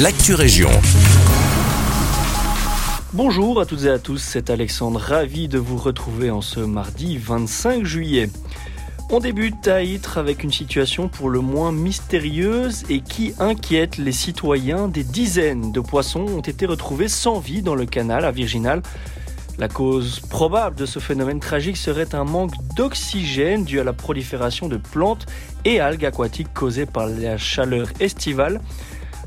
l'actu région. Bonjour à toutes et à tous, c'est Alexandre, ravi de vous retrouver en ce mardi 25 juillet. On débute à Ytre avec une situation pour le moins mystérieuse et qui inquiète les citoyens. Des dizaines de poissons ont été retrouvés sans vie dans le canal à Virginal. La cause probable de ce phénomène tragique serait un manque d'oxygène dû à la prolifération de plantes et algues aquatiques causées par la chaleur estivale.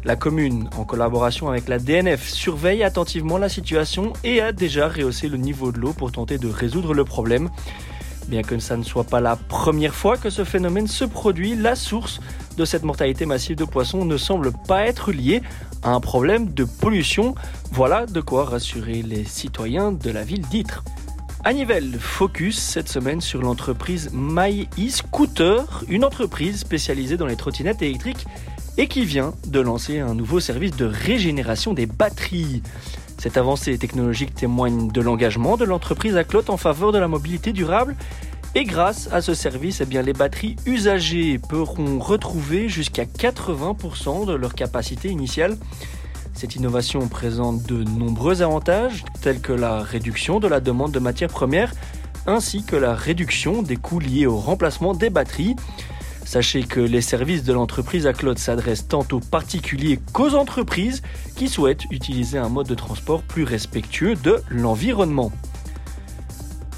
La commune, en collaboration avec la DNF, surveille attentivement la situation et a déjà rehaussé le niveau de l'eau pour tenter de résoudre le problème. Bien que ça ne soit pas la première fois que ce phénomène se produit, la source de cette mortalité massive de poissons ne semble pas être liée à un problème de pollution. Voilà de quoi rassurer les citoyens de la ville d'Ytre. À focus cette semaine sur l'entreprise My e-Scooter, une entreprise spécialisée dans les trottinettes électriques et qui vient de lancer un nouveau service de régénération des batteries. Cette avancée technologique témoigne de l'engagement de l'entreprise à Clotte en faveur de la mobilité durable et grâce à ce service, eh les batteries usagées pourront retrouver jusqu'à 80% de leur capacité initiale. Cette innovation présente de nombreux avantages tels que la réduction de la demande de matières premières ainsi que la réduction des coûts liés au remplacement des batteries. Sachez que les services de l'entreprise à Claude s'adressent tant aux particuliers qu'aux entreprises qui souhaitent utiliser un mode de transport plus respectueux de l'environnement.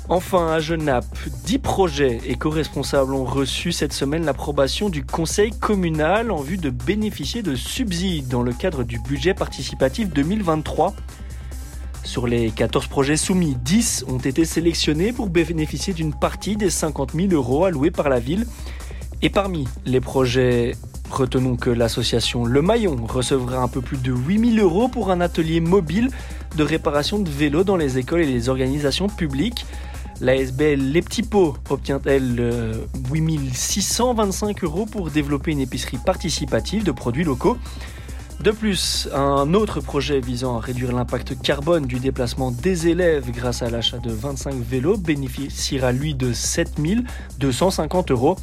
Enfin, à Genappe, 10 projets éco-responsables ont reçu cette semaine l'approbation du conseil communal en vue de bénéficier de subsides dans le cadre du budget participatif 2023. Sur les 14 projets soumis, 10 ont été sélectionnés pour bénéficier d'une partie des 50 000 euros alloués par la ville et parmi les projets, retenons que l'association Le Maillon recevra un peu plus de 8000 euros pour un atelier mobile de réparation de vélos dans les écoles et les organisations publiques. L'ASBL Les Petits Pots obtient, elle, 8625 euros pour développer une épicerie participative de produits locaux. De plus, un autre projet visant à réduire l'impact carbone du déplacement des élèves grâce à l'achat de 25 vélos bénéficiera lui de 7250 euros.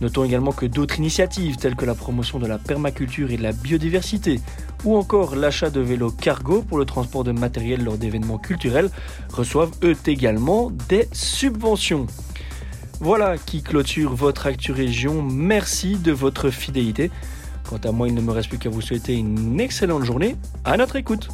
Notons également que d'autres initiatives telles que la promotion de la permaculture et de la biodiversité ou encore l'achat de vélos cargo pour le transport de matériel lors d'événements culturels reçoivent eux également des subventions. Voilà qui clôture votre Actu Région. Merci de votre fidélité. Quant à moi, il ne me reste plus qu'à vous souhaiter une excellente journée. À notre écoute.